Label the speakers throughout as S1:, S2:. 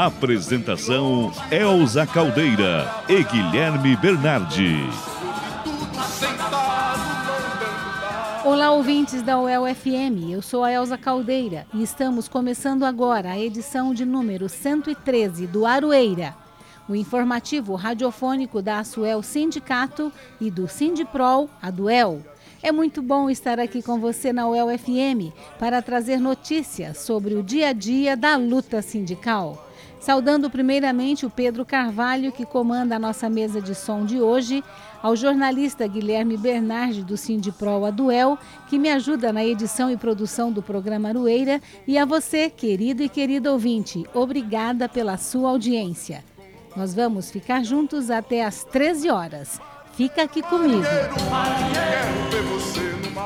S1: Apresentação Elza Caldeira e Guilherme Bernardi.
S2: Olá, ouvintes da UEL FM. Eu sou a Elza Caldeira e estamos começando agora a edição de número 113 do Aroeira, o informativo radiofônico da Asuel Sindicato e do Sindiprol, a Duel. É muito bom estar aqui com você na UEL FM para trazer notícias sobre o dia a dia da luta sindical. Saudando primeiramente o Pedro Carvalho, que comanda a nossa mesa de som de hoje, ao jornalista Guilherme Bernardi, do Sindipro Aduel, que me ajuda na edição e produção do programa Arueira, e a você, querido e querido ouvinte, obrigada pela sua audiência. Nós vamos ficar juntos até às 13 horas. Fica aqui comigo.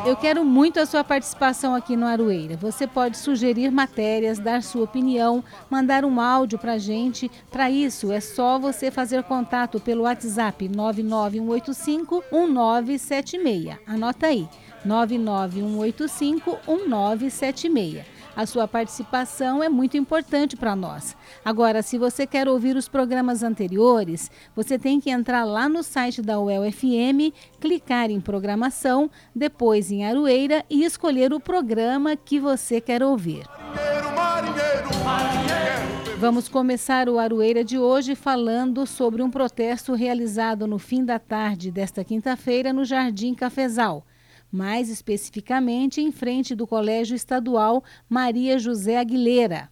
S2: Eu quero muito a sua participação aqui no Aroeira. Você pode sugerir matérias, dar sua opinião, mandar um áudio para gente. Para isso, é só você fazer contato pelo WhatsApp 991851976. Anota aí, 991851976. A sua participação é muito importante para nós. Agora, se você quer ouvir os programas anteriores, você tem que entrar lá no site da UEL FM, clicar em programação, depois em Aroeira e escolher o programa que você quer ouvir.
S3: Marinheiro, marinheiro, marinheiro.
S2: Vamos começar o Aroeira de hoje falando sobre um protesto realizado no fim da tarde desta quinta-feira no Jardim Cafezal mais especificamente em frente do Colégio Estadual Maria José Aguilera.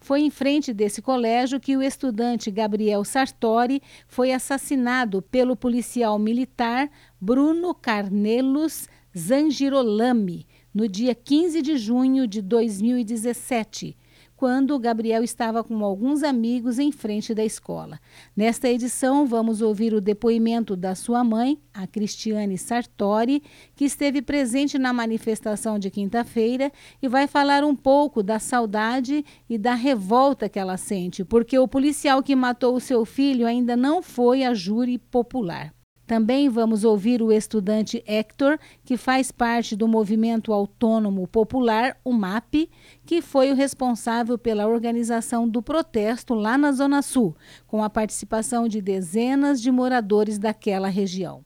S2: Foi em frente desse colégio que o estudante Gabriel Sartori foi assassinado pelo policial militar Bruno Carnelos Zangirolami no dia 15 de junho de 2017 quando Gabriel estava com alguns amigos em frente da escola. Nesta edição, vamos ouvir o depoimento da sua mãe, a Cristiane Sartori, que esteve presente na manifestação de quinta-feira e vai falar um pouco da saudade e da revolta que ela sente, porque o policial que matou o seu filho ainda não foi a júri popular. Também vamos ouvir o estudante Hector, que faz parte do Movimento Autônomo Popular, o MAP, que foi o responsável pela organização do protesto lá na Zona Sul, com a participação de dezenas de moradores daquela região.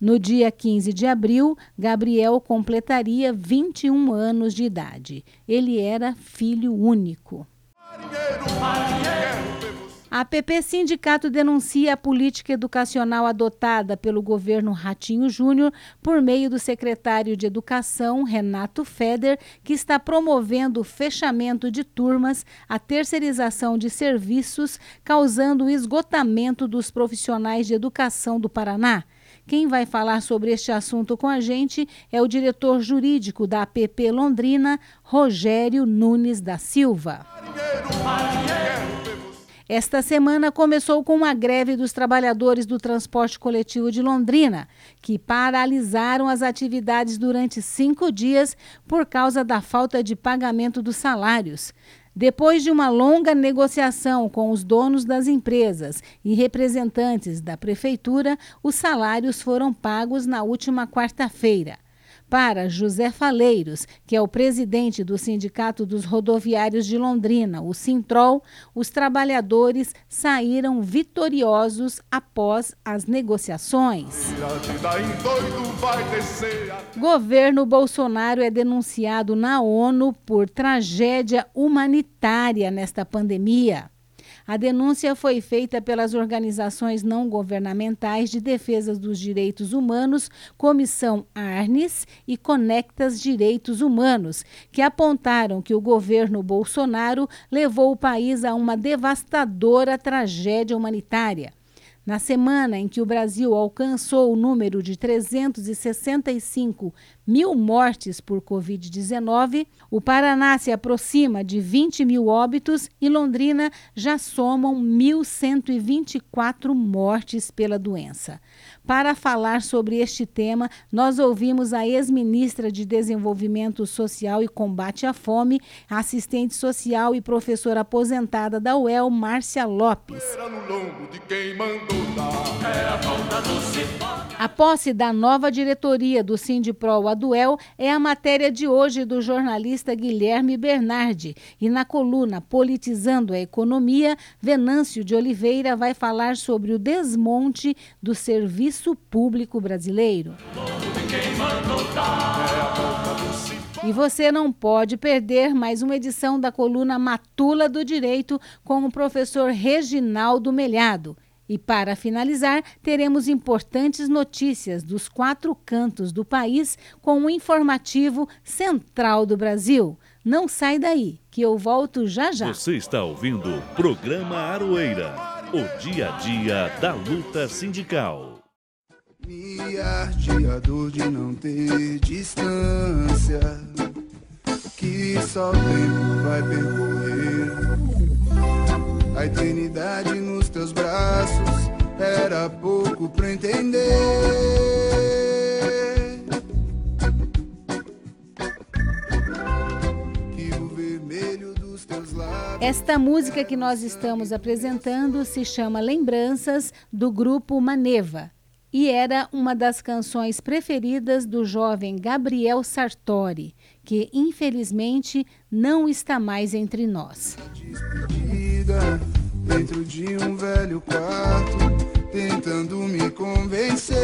S2: No dia 15 de abril, Gabriel completaria 21 anos de idade. Ele era filho único.
S3: Marinheiro, marinheiro.
S2: A PP Sindicato denuncia a política educacional adotada pelo governo Ratinho Júnior por meio do secretário de Educação, Renato Feder, que está promovendo o fechamento de turmas, a terceirização de serviços, causando o esgotamento dos profissionais de educação do Paraná. Quem vai falar sobre este assunto com a gente é o diretor jurídico da APP Londrina, Rogério Nunes da Silva.
S3: Marinheiro, marinheiro.
S2: Esta semana começou com uma greve dos trabalhadores do transporte coletivo de Londrina, que paralisaram as atividades durante cinco dias por causa da falta de pagamento dos salários. Depois de uma longa negociação com os donos das empresas e representantes da prefeitura, os salários foram pagos na última quarta-feira. Para José Faleiros, que é o presidente do Sindicato dos Rodoviários de Londrina, o Sintrol, os trabalhadores saíram vitoriosos após as negociações. Governo Bolsonaro é denunciado na ONU por tragédia humanitária nesta pandemia. A denúncia foi feita pelas organizações não governamentais de defesa dos direitos humanos, Comissão Arnes e Conectas Direitos Humanos, que apontaram que o governo Bolsonaro levou o país a uma devastadora tragédia humanitária. Na semana em que o Brasil alcançou o número de 365 mil mortes por Covid-19, o Paraná se aproxima de 20 mil óbitos e Londrina já somam 1.124 mortes pela doença. Para falar sobre este tema, nós ouvimos a ex-ministra de Desenvolvimento Social e Combate à Fome, assistente social e professora aposentada da UEL, Márcia Lopes. A posse da nova diretoria do Sindipro Aduel é a matéria de hoje do jornalista Guilherme Bernardi. E na coluna Politizando a Economia, Venâncio de Oliveira vai falar sobre o desmonte do serviço público brasileiro. E você não pode perder mais uma edição da coluna Matula do Direito com o professor Reginaldo Melhado. E para finalizar, teremos importantes notícias dos quatro cantos do país com o um informativo Central do Brasil. Não sai daí, que eu volto já já.
S1: Você está ouvindo o programa Aroeira, o dia a dia da luta sindical.
S4: Me arde a dor de não ter distância, que só o tempo vai percorrer a eternidade nos teus braços era pouco pra entender. Que o vermelho dos teus lábios.
S2: Esta música que nós estamos apresentando se chama Lembranças do grupo Maneva e era uma das canções preferidas do jovem Gabriel Sartori, que infelizmente não está mais entre nós.
S4: Despedida dentro de um velho quarto, tentando me convencer.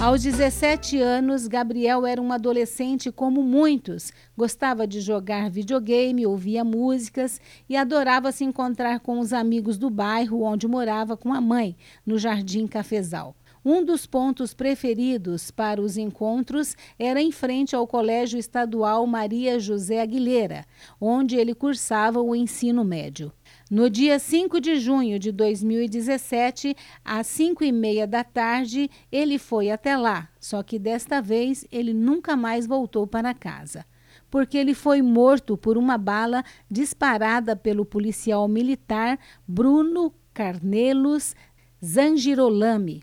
S2: Aos 17 anos, Gabriel era um adolescente como muitos. Gostava de jogar videogame, ouvia músicas e adorava se encontrar com os amigos do bairro onde morava com a mãe, no Jardim Cafezal. Um dos pontos preferidos para os encontros era em frente ao Colégio Estadual Maria José Aguilera, onde ele cursava o ensino médio. No dia 5 de junho de 2017, às 5 e meia da tarde, ele foi até lá, só que desta vez ele nunca mais voltou para casa. Porque ele foi morto por uma bala disparada pelo policial militar Bruno Carnelos Zangirolami,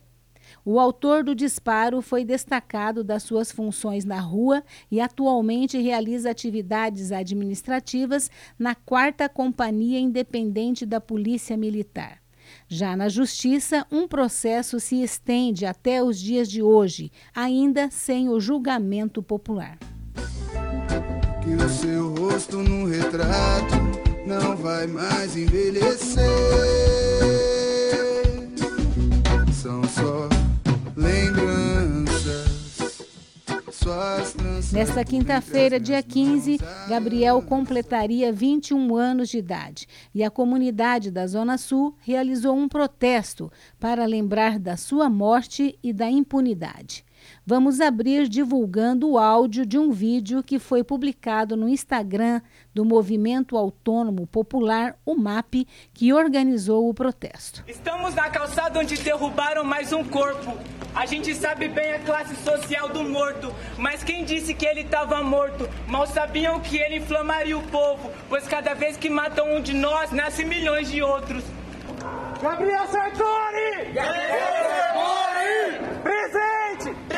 S2: o autor do disparo foi destacado das suas funções na rua e atualmente realiza atividades administrativas na 4 Companhia Independente da Polícia Militar. Já na Justiça, um processo se estende até os dias de hoje, ainda sem o julgamento popular.
S4: Que o seu rosto no retrato não vai mais envelhecer.
S2: Nesta quinta-feira, dia 15, Gabriel completaria 21 anos de idade e a comunidade da Zona Sul realizou um protesto para lembrar da sua morte e da impunidade. Vamos abrir divulgando o áudio de um vídeo que foi publicado no Instagram do Movimento Autônomo Popular, o MAP, que organizou o protesto.
S5: Estamos na calçada onde derrubaram mais um corpo. A gente sabe bem a classe social do morto, mas quem disse que ele estava morto? Mal sabiam que ele inflamaria o povo, pois cada vez que matam um de nós, nascem milhões de outros. Gabriel Sartori! Gabriel Sartori! Presente!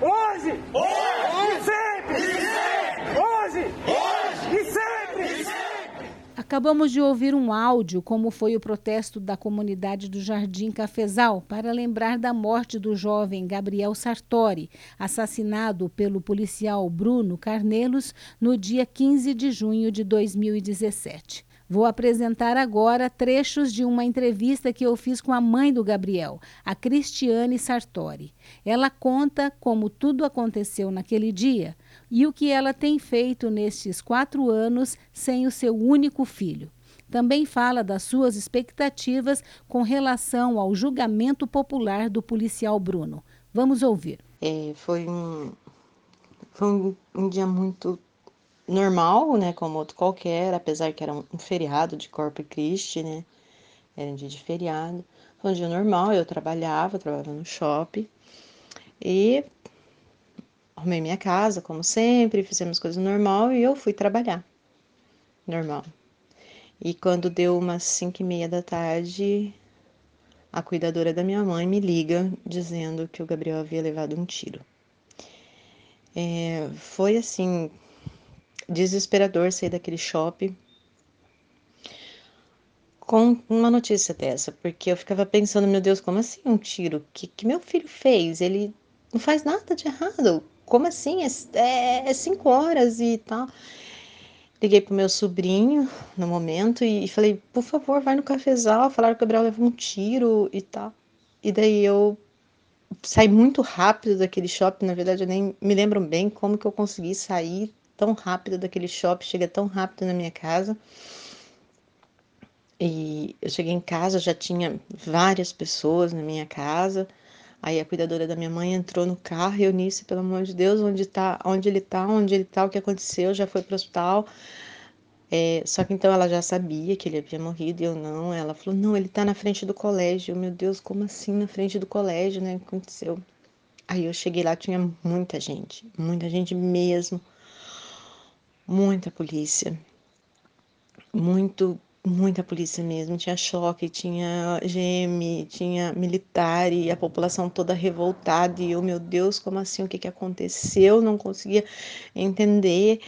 S5: Hoje! Hoje! E sempre! E sempre! Hoje! Hoje! E sempre! E sempre!
S2: Acabamos de ouvir um áudio como foi o protesto da comunidade do Jardim Cafezal para lembrar da morte do jovem Gabriel Sartori, assassinado pelo policial Bruno Carnelos no dia 15 de junho de 2017. Vou apresentar agora trechos de uma entrevista que eu fiz com a mãe do Gabriel, a Cristiane Sartori. Ela conta como tudo aconteceu naquele dia e o que ela tem feito nestes quatro anos sem o seu único filho. Também fala das suas expectativas com relação ao julgamento popular do policial Bruno. Vamos ouvir.
S6: É, foi um, foi um, um dia muito normal, né, como outro qualquer, apesar que era um, feriado de Corpus Christi, né, era um dia de feriado. Foi um dia normal, eu trabalhava, trabalhava no shopping e arrumei minha casa, como sempre, fizemos coisas normal e eu fui trabalhar, normal. E quando deu umas cinco e meia da tarde, a cuidadora da minha mãe me liga dizendo que o Gabriel havia levado um tiro. É, foi assim, desesperador sair daquele shopping com uma notícia dessa, porque eu ficava pensando, meu Deus, como assim um tiro? Que, que meu filho fez? Ele não faz nada de errado. Como assim? É, é, é cinco horas e tal. Liguei pro meu sobrinho no momento e, e falei, por favor, vai no cafezal. Falaram que o Gabriel levou um tiro e tal. E daí eu saí muito rápido daquele shopping. Na verdade, eu nem me lembro bem como que eu consegui sair tão rápido daquele shopping, cheguei tão rápido na minha casa. E eu cheguei em casa, já tinha várias pessoas na minha casa. Aí a cuidadora da minha mãe entrou no carro e eu disse, pelo amor de Deus, onde tá, onde ele tá, onde ele tá, o que aconteceu, já foi pro hospital. É, só que então ela já sabia que ele havia morrido e eu não. Ela falou: não, ele tá na frente do colégio. Meu Deus, como assim na frente do colégio, né? Aconteceu. Aí eu cheguei lá, tinha muita gente, muita gente mesmo, muita polícia, muito muita polícia mesmo, tinha choque, tinha GM, tinha militar e a população toda revoltada. E eu, meu Deus, como assim, o que, que aconteceu? Não conseguia entender.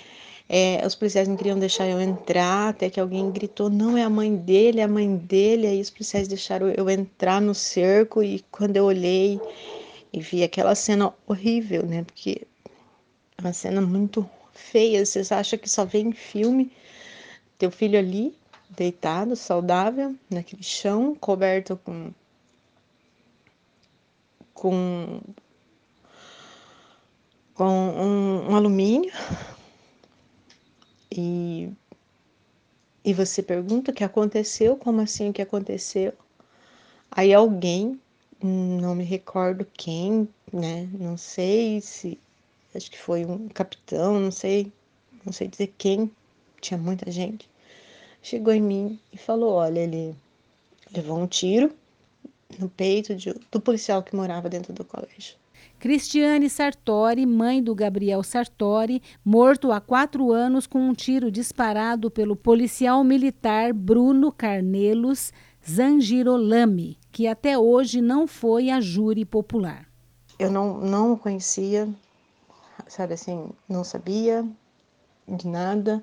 S6: É, os policiais não queriam deixar eu entrar, até que alguém gritou, não, é a mãe dele, é a mãe dele, aí os policiais deixaram eu entrar no cerco e quando eu olhei e vi aquela cena horrível, né, porque é uma cena muito feia, vocês acham que só vê em filme, teu filho ali, deitado, saudável, naquele chão, coberto com com com um, um alumínio e e você pergunta o que aconteceu, como assim o que aconteceu? Aí alguém, não me recordo quem, né? Não sei se acho que foi um capitão, não sei, não sei dizer quem, tinha muita gente chegou em mim e falou: Olha, ele levou um tiro no peito de, do policial que morava dentro do colégio.
S2: Cristiane Sartori, mãe do Gabriel Sartori, morto há quatro anos com um tiro disparado pelo policial militar Bruno Carnelos Zangirolami, que até hoje não foi a júri popular.
S6: Eu não, não o conhecia, sabe assim, não sabia de nada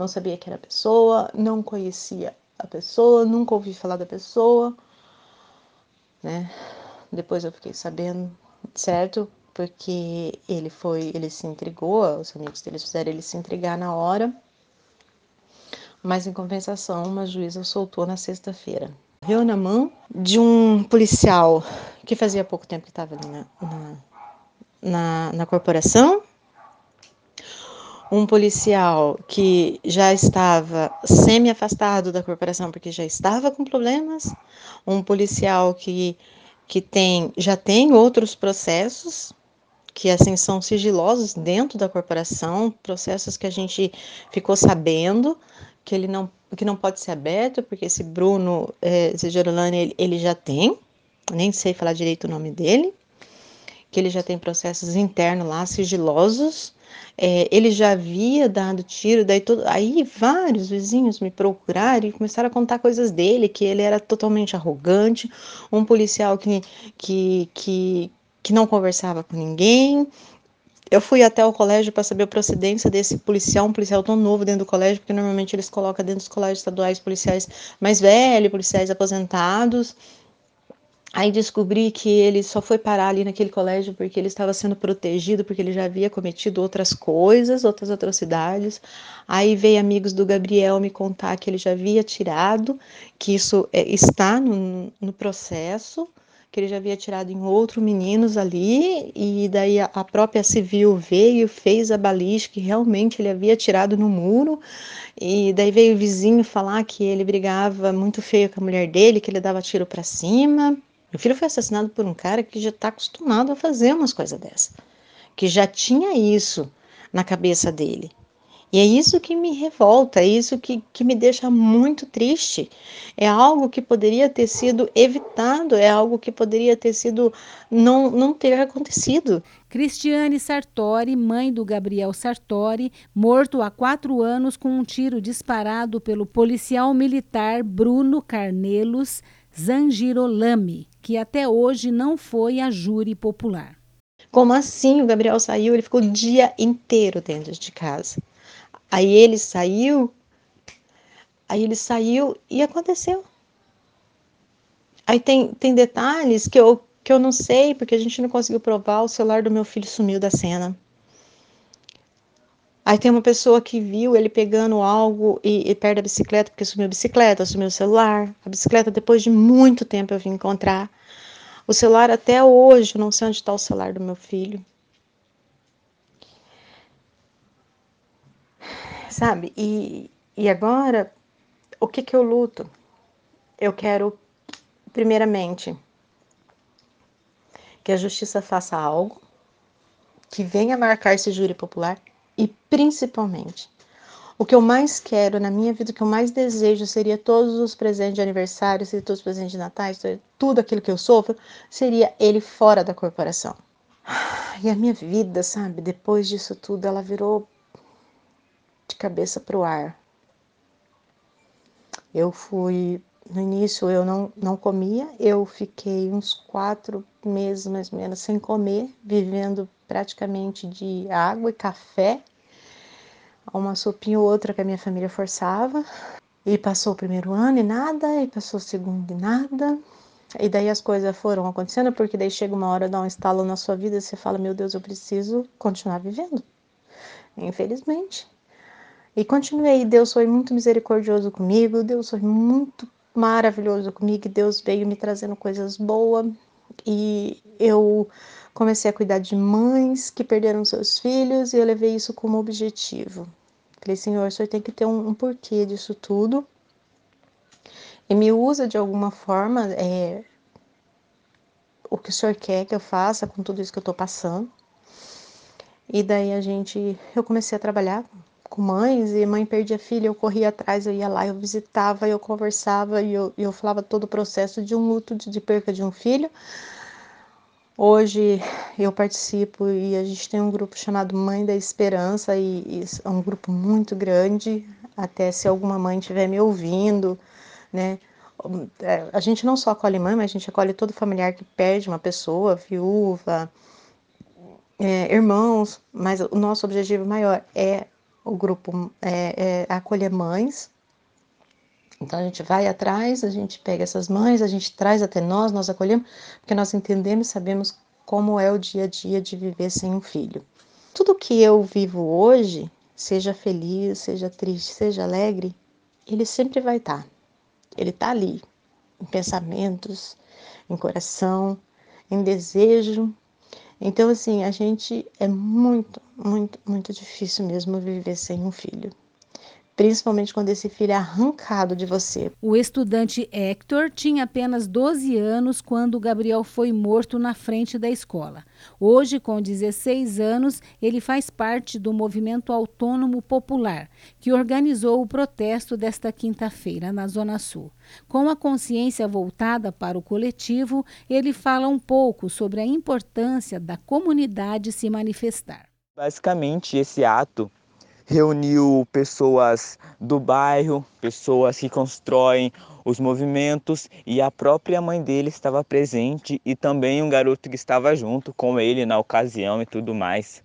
S6: não sabia que era a pessoa, não conhecia a pessoa, nunca ouvi falar da pessoa, né? Depois eu fiquei sabendo, certo? Porque ele foi, ele se entregou, os amigos dele fizeram ele se entregar na hora, mas em compensação, uma juíza o soltou na sexta-feira. Morreu na mão de um policial que fazia pouco tempo que estava ali na, na, na, na corporação, um policial que já estava semi-afastado da corporação porque já estava com problemas, um policial que, que tem, já tem outros processos que assim são sigilosos dentro da corporação, processos que a gente ficou sabendo que ele não que não pode ser aberto porque esse Bruno é, Gerolani ele, ele já tem, nem sei falar direito o nome dele, que ele já tem processos internos lá sigilosos é, ele já havia dado tiro, daí todo, aí vários vizinhos me procuraram e começaram a contar coisas dele, que ele era totalmente arrogante, um policial que, que, que, que não conversava com ninguém. Eu fui até o colégio para saber a procedência desse policial, um policial tão novo dentro do colégio, porque normalmente eles colocam dentro dos colégios estaduais policiais mais velhos, policiais aposentados. Aí descobri que ele só foi parar ali naquele colégio porque ele estava sendo protegido, porque ele já havia cometido outras coisas, outras atrocidades. Aí veio amigos do Gabriel me contar que ele já havia tirado, que isso é, está no, no, processo, que ele já havia tirado em outros meninos ali, e daí a, a própria civil veio, fez a balística, que realmente ele havia tirado no muro, e daí veio o vizinho falar que ele brigava muito feio com a mulher dele, que ele dava tiro para cima. Meu filho foi assassinado por um cara que já está acostumado a fazer umas coisas dessas, que já tinha isso na cabeça dele. E é isso que me revolta, é isso que, que me deixa muito triste. É algo que poderia ter sido evitado, é algo que poderia ter sido não, não ter acontecido.
S2: Cristiane Sartori, mãe do Gabriel Sartori, morto há quatro anos com um tiro disparado pelo policial militar Bruno Carnelos Zangirolami, que até hoje não foi a júri popular.
S6: Como assim o Gabriel saiu? Ele ficou o dia inteiro dentro de casa. Aí ele saiu, aí ele saiu e aconteceu. Aí tem, tem detalhes que eu, que eu não sei, porque a gente não conseguiu provar, o celular do meu filho sumiu da cena. Aí tem uma pessoa que viu ele pegando algo e, e perto da bicicleta, porque sumiu a bicicleta, sumiu o celular. A bicicleta, depois de muito tempo, eu vim encontrar. O celular, até hoje, eu não sei onde está o celular do meu filho. sabe? E, e agora, o que que eu luto? Eu quero, primeiramente, que a justiça faça algo que venha marcar esse júri popular e, principalmente, o que eu mais quero na minha vida, o que eu mais desejo seria todos os presentes de aniversário, seria todos os presentes de Natal, tudo aquilo que eu sofro, seria ele fora da corporação. E a minha vida, sabe, depois disso tudo, ela virou de cabeça para o ar. Eu fui, no início eu não, não comia, eu fiquei uns quatro meses mais ou menos sem comer, vivendo praticamente de água e café, uma sopinha ou outra que a minha família forçava. E passou o primeiro ano e nada, e passou o segundo e nada. E daí as coisas foram acontecendo, porque daí chega uma hora, dá um estalo na sua vida e você fala: Meu Deus, eu preciso continuar vivendo. Infelizmente. E continuei. Deus foi muito misericordioso comigo, Deus foi muito maravilhoso comigo, Deus veio me trazendo coisas boas. E eu comecei a cuidar de mães que perderam seus filhos e eu levei isso como objetivo. Falei, Senhor, o Senhor tem que ter um, um porquê disso tudo. E me usa de alguma forma é, o que o Senhor quer que eu faça com tudo isso que eu tô passando. E daí a gente, eu comecei a trabalhar com mães e mãe perdia filha, eu corria atrás, eu ia lá, eu visitava, eu conversava e eu, eu falava todo o processo de um luto de, de perca de um filho. Hoje eu participo e a gente tem um grupo chamado Mãe da Esperança e, e é um grupo muito grande, até se alguma mãe estiver me ouvindo, né? É, a gente não só acolhe mãe, mas a gente acolhe todo familiar que perde uma pessoa, viúva, é, irmãos, mas o nosso objetivo maior é o grupo é, é acolher mães. Então a gente vai atrás, a gente pega essas mães, a gente traz até nós, nós acolhemos, porque nós entendemos e sabemos como é o dia a dia de viver sem um filho. Tudo que eu vivo hoje, seja feliz, seja triste, seja alegre, ele sempre vai estar. Tá. Ele está ali, em pensamentos, em coração, em desejo, então, assim, a gente é muito, muito, muito difícil mesmo viver sem um filho. Principalmente quando esse filho é arrancado de você.
S2: O estudante Hector tinha apenas 12 anos quando Gabriel foi morto na frente da escola. Hoje, com 16 anos, ele faz parte do movimento autônomo popular, que organizou o protesto desta quinta-feira na Zona Sul. Com a consciência voltada para o coletivo, ele fala um pouco sobre a importância da comunidade se manifestar.
S7: Basicamente, esse ato reuniu pessoas do bairro, pessoas que constroem os movimentos e a própria mãe dele estava presente e também um garoto que estava junto com ele na ocasião e tudo mais.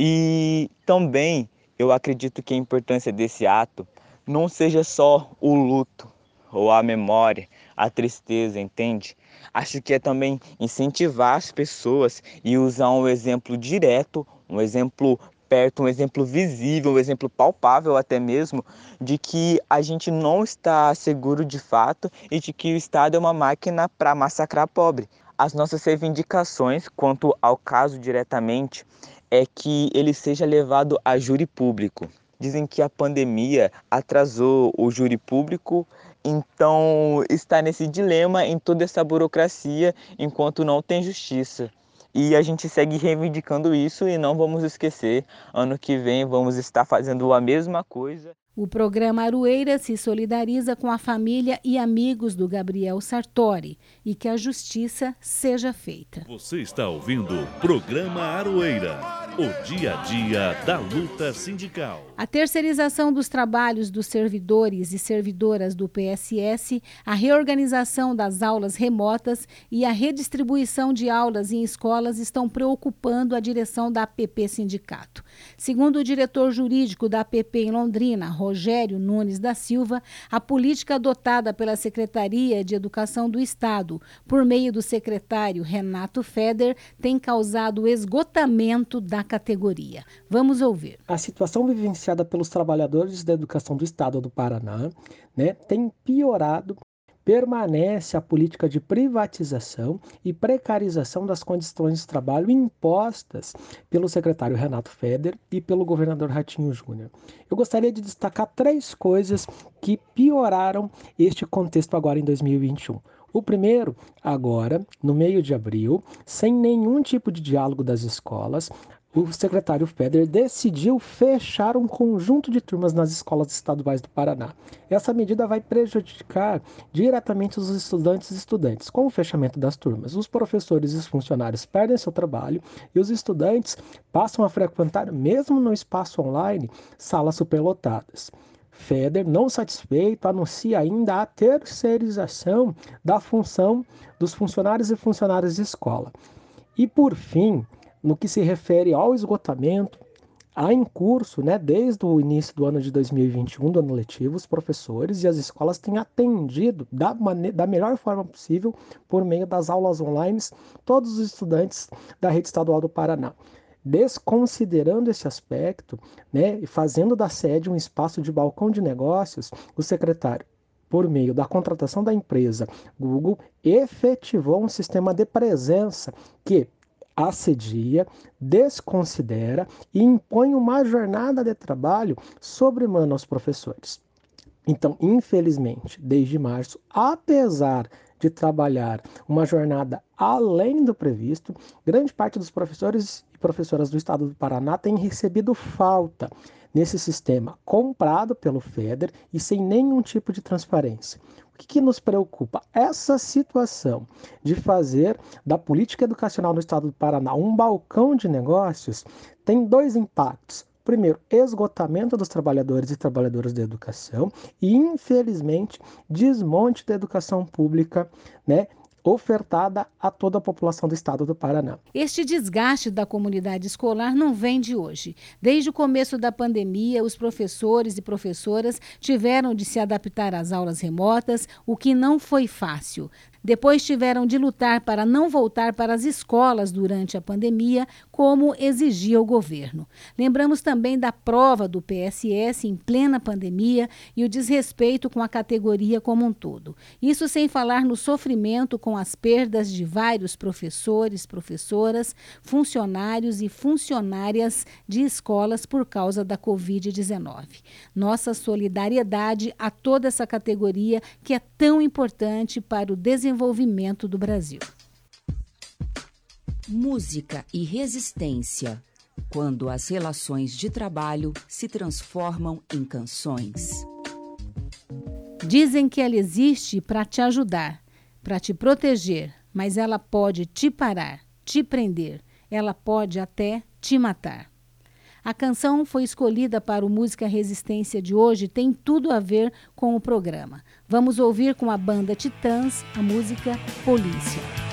S7: E também eu acredito que a importância desse ato não seja só o luto ou a memória, a tristeza, entende? Acho que é também incentivar as pessoas e usar um exemplo direto, um exemplo perto, um exemplo visível, um exemplo palpável até mesmo, de que a gente não está seguro de fato e de que o Estado é uma máquina para massacrar pobre. As nossas reivindicações quanto ao caso diretamente é que ele seja levado a júri público. Dizem que a pandemia atrasou o júri público, então está nesse dilema em toda essa burocracia enquanto não tem justiça. E a gente segue reivindicando isso e não vamos esquecer. Ano que vem vamos estar fazendo a mesma coisa.
S2: O programa Arueira se solidariza com a família e amigos do Gabriel Sartori e que a justiça seja feita.
S1: Você está ouvindo o programa Aroeira, o dia a dia da luta sindical.
S2: A terceirização dos trabalhos dos servidores e servidoras do PSS, a reorganização das aulas remotas e a redistribuição de aulas em escolas estão preocupando a direção da APP Sindicato. Segundo o diretor jurídico da APP em Londrina, Rogério Nunes da Silva, a política adotada pela Secretaria de Educação do Estado, por meio do secretário Renato Feder, tem causado esgotamento da categoria. Vamos ouvir.
S8: A situação vivenciada pelos trabalhadores da educação do Estado do Paraná né, tem piorado permanece a política de privatização e precarização das condições de trabalho impostas pelo secretário Renato Feder e pelo governador Ratinho Júnior. Eu gostaria de destacar três coisas que pioraram este contexto agora em 2021. O primeiro, agora, no meio de abril, sem nenhum tipo de diálogo das escolas, o secretário Feder decidiu fechar um conjunto de turmas nas escolas estaduais do Paraná. Essa medida vai prejudicar diretamente os estudantes e estudantes. Com o fechamento das turmas, os professores e os funcionários perdem seu trabalho e os estudantes passam a frequentar, mesmo no espaço online, salas superlotadas. Feder, não satisfeito, anuncia ainda a terceirização da função dos funcionários e funcionárias de escola. E por fim, no que se refere ao esgotamento, há em curso, né, desde o início do ano de 2021, do ano letivo, os professores e as escolas têm atendido da, da melhor forma possível, por meio das aulas online, todos os estudantes da rede estadual do Paraná. Desconsiderando esse aspecto, né, e fazendo da sede um espaço de balcão de negócios, o secretário por meio da contratação da empresa Google, efetivou um sistema de presença que assedia, desconsidera e impõe uma jornada de trabalho sobre-humana aos professores. Então, infelizmente, desde março, apesar de trabalhar uma jornada além do previsto, grande parte dos professores e professoras do estado do Paraná tem recebido falta nesse sistema comprado pelo FEDER e sem nenhum tipo de transparência. O que, que, nos preocupa? Essa situação de fazer da política educacional no estado do Paraná um balcão de negócios tem dois impactos. Primeiro, esgotamento dos trabalhadores e trabalhadoras da educação e, infelizmente, desmonte da educação pública, né, ofertada a toda a população do estado do Paraná.
S2: Este desgaste da comunidade escolar não vem de hoje. Desde o começo da pandemia, os professores e professoras tiveram de se adaptar às aulas remotas, o que não foi fácil. Depois tiveram de lutar para não voltar para as escolas durante a pandemia, como exigia o governo. Lembramos também da prova do PSS em plena pandemia e o desrespeito com a categoria como um todo. Isso sem falar no sofrimento com as perdas de vários professores, professoras, funcionários e funcionárias de escolas por causa da Covid-19. Nossa solidariedade a toda essa categoria que é tão importante para o desenvolvimento desenvolvimento do Brasil.
S9: Música e resistência. Quando as relações de trabalho se transformam em canções.
S2: Dizem que ela existe para te ajudar, para te proteger, mas ela pode te parar, te prender, ela pode até te matar. A canção foi escolhida para o Música Resistência de hoje, tem tudo a ver com o programa. Vamos ouvir com a banda Titãs a música Polícia.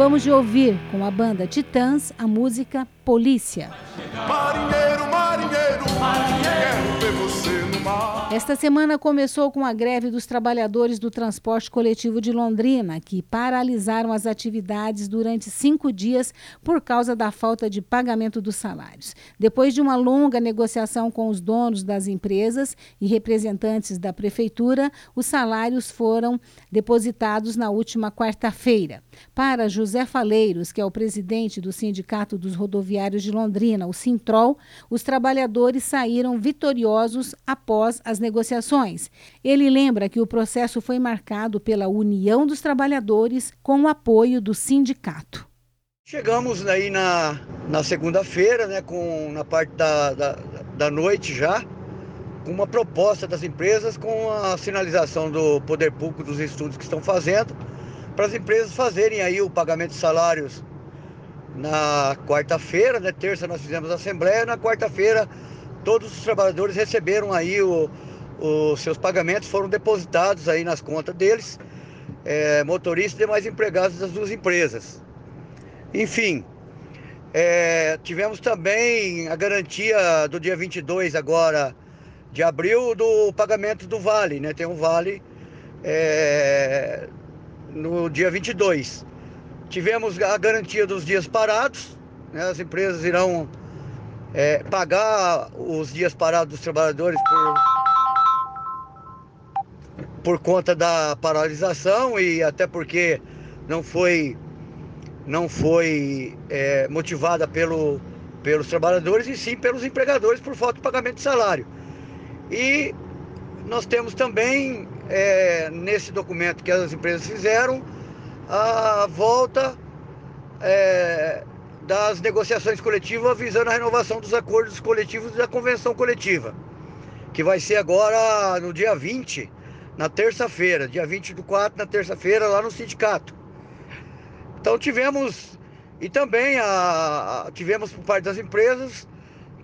S2: Acabamos de ouvir com a banda Titãs a música Polícia.
S3: Marinheiro, marinheiro, quero ver você no mar.
S2: Esta semana começou com a greve dos trabalhadores do transporte coletivo de Londrina, que paralisaram as atividades durante cinco dias por causa da falta de pagamento dos salários. Depois de uma longa negociação com os donos das empresas e representantes da prefeitura, os salários foram depositados na última quarta-feira. Para José Faleiros, que é o presidente do Sindicato dos Rodoviários de Londrina, o Sintrol, os trabalhadores saíram vitoriosos após as negociações. Ele lembra que o processo foi marcado pela união dos trabalhadores com o apoio do sindicato.
S10: Chegamos aí na, na segunda-feira, né, com, na parte da, da, da noite já, uma proposta das empresas, com a sinalização do poder público dos estudos que estão fazendo, para as empresas fazerem aí o pagamento de salários na quarta-feira, né, terça nós fizemos a assembleia, na quarta-feira todos os trabalhadores receberam aí o, os seus pagamentos, foram depositados aí nas contas deles, é, motoristas e demais empregados das duas empresas. Enfim, é, tivemos também a garantia do dia 22 agora de abril do pagamento do vale, né? Tem um vale é, no dia 22. Tivemos a garantia dos dias parados, né? as empresas irão é, pagar os dias parados dos trabalhadores por, por conta da paralisação e até porque não foi não foi é, motivada pelo, pelos trabalhadores e sim pelos empregadores por falta de pagamento de salário. E nós temos também é, nesse documento que as empresas fizeram a volta é, das negociações coletivas visando a renovação dos acordos coletivos e da convenção coletiva, que vai ser agora no dia 20, na terça-feira, dia 20 do 4, na terça-feira, lá no sindicato. Então tivemos, e também a, a, tivemos por parte das empresas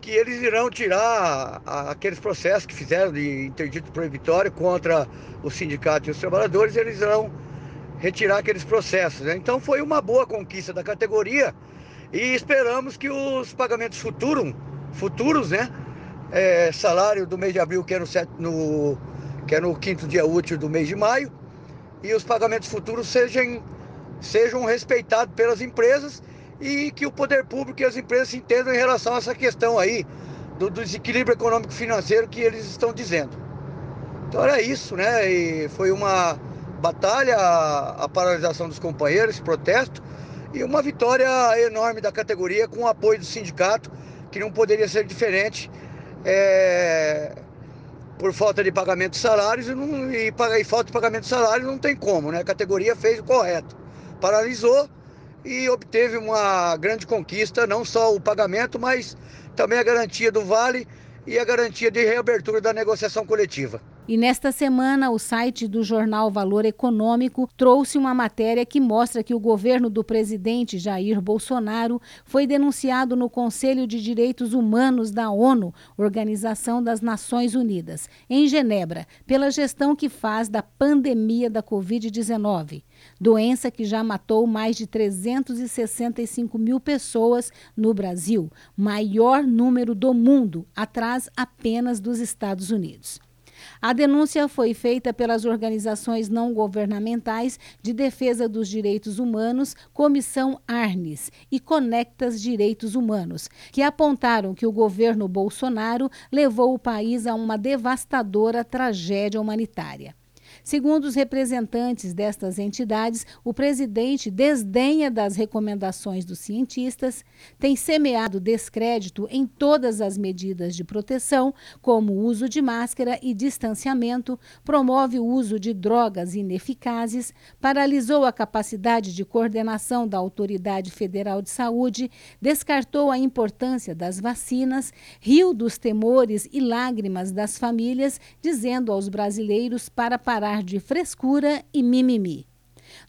S10: que eles irão tirar aqueles processos que fizeram de interdito proibitório contra o sindicato e os trabalhadores, eles irão retirar aqueles processos. Né? Então foi uma boa conquista da categoria e esperamos que os pagamentos futuros, futuros, né? É, salário do mês de abril, que é, no, no, que é no quinto dia útil do mês de maio, e os pagamentos futuros sejam sejam respeitados pelas empresas e que o poder público e as empresas se entendam em relação a essa questão aí do, do desequilíbrio econômico financeiro que eles estão dizendo. Então era isso, né? E foi uma batalha a, a paralisação dos companheiros, protesto, e uma vitória enorme da categoria com o apoio do sindicato, que não poderia ser diferente. É, por falta de pagamento de salários e, não, e, e falta de pagamento de salário não tem como, né? A categoria fez o correto paralisou e obteve uma grande conquista, não só o pagamento, mas também a garantia do vale e a garantia de reabertura da negociação coletiva.
S2: E nesta semana, o site do jornal Valor Econômico trouxe uma matéria que mostra que o governo do presidente Jair Bolsonaro foi denunciado no Conselho de Direitos Humanos da ONU, Organização das Nações Unidas, em Genebra, pela gestão que faz da pandemia da Covid-19 doença que já matou mais de 365 mil pessoas no Brasil, maior número do mundo, atrás apenas dos Estados Unidos. A denúncia foi feita pelas organizações não governamentais de defesa dos direitos humanos, Comissão Arnes e Conectas Direitos Humanos, que apontaram que o governo Bolsonaro levou o país a uma devastadora tragédia humanitária. Segundo os representantes destas entidades, o presidente desdenha das recomendações dos cientistas, tem semeado descrédito em todas as medidas de proteção, como o uso de máscara e distanciamento, promove o uso de drogas ineficazes, paralisou a capacidade de coordenação da Autoridade Federal de Saúde, descartou a importância das vacinas, riu dos temores e lágrimas das famílias, dizendo aos brasileiros para parar de frescura e mimimi.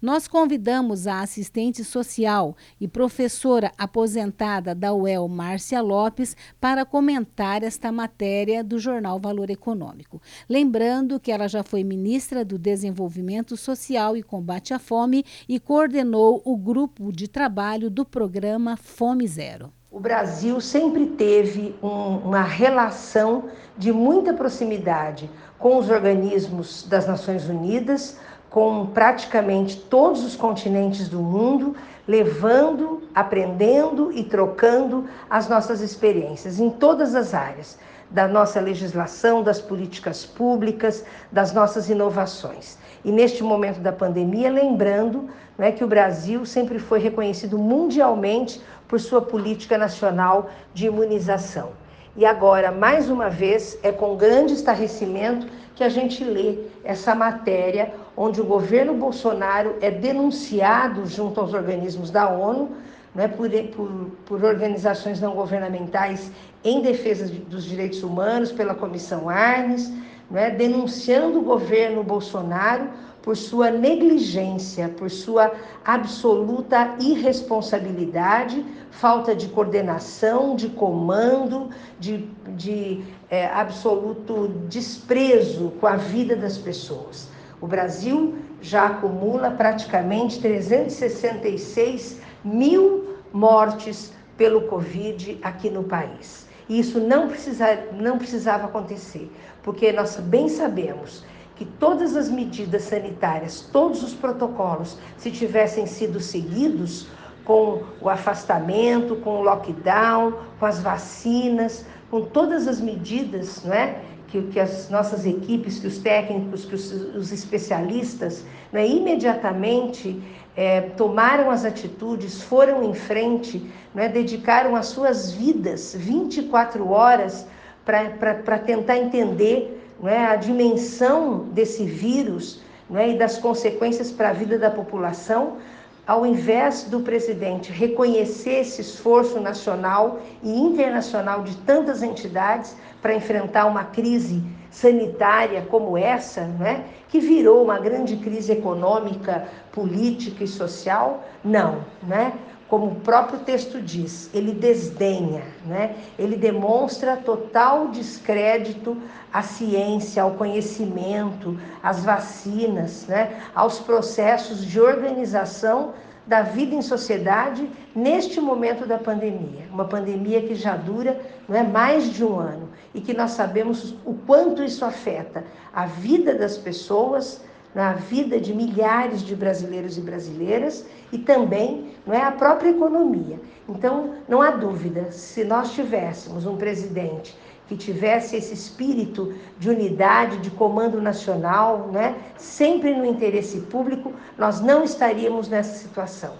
S2: Nós convidamos a assistente social e professora aposentada da UEL, Márcia Lopes, para comentar esta matéria do jornal Valor Econômico. Lembrando que ela já foi ministra do Desenvolvimento Social e Combate à Fome e coordenou o grupo de trabalho do programa Fome Zero.
S11: O Brasil sempre teve um, uma relação de muita proximidade com os organismos das Nações Unidas, com praticamente todos os continentes do mundo, levando, aprendendo e trocando as nossas experiências em todas as áreas da nossa legislação, das políticas públicas, das nossas inovações. E neste momento da pandemia, lembrando né, que o Brasil sempre foi reconhecido mundialmente por sua política nacional de imunização. E agora, mais uma vez, é com grande estarrecimento que a gente lê essa matéria onde o governo Bolsonaro é denunciado junto aos organismos da ONU, né, por, por, por organizações não governamentais em defesa dos direitos humanos, pela Comissão Arnes, né, denunciando o governo Bolsonaro por sua negligência, por sua absoluta irresponsabilidade, falta de coordenação, de comando, de, de é, absoluto desprezo com a vida das pessoas. O Brasil já acumula praticamente 366 mil mortes pelo Covid aqui no país. E isso não, precisa, não precisava acontecer, porque nós bem sabemos que todas as medidas sanitárias, todos os protocolos, se tivessem sido seguidos com o afastamento, com o lockdown, com as vacinas, com todas as medidas não é? que, que as nossas equipes, que os técnicos, que os, os especialistas é? imediatamente é, tomaram as atitudes, foram em frente, é? dedicaram as suas vidas 24 horas para tentar entender é, a dimensão desse vírus é, e das consequências para a vida da população, ao invés do presidente reconhecer esse esforço nacional e internacional de tantas entidades para enfrentar uma crise sanitária como essa, né, que virou uma grande crise econômica, política e social, não, né? Como o próprio texto diz, ele desdenha, né? ele demonstra total descrédito à ciência, ao conhecimento, às vacinas, né? aos processos de organização da vida em sociedade neste momento da pandemia. Uma pandemia que já dura não é, mais de um ano e que nós sabemos o quanto isso afeta a vida das pessoas, na vida de milhares de brasileiros e brasileiras e também não é a própria economia. Então, não há dúvida, se nós tivéssemos um presidente que tivesse esse espírito de unidade, de comando nacional, né, sempre no interesse público, nós não estaríamos nessa situação.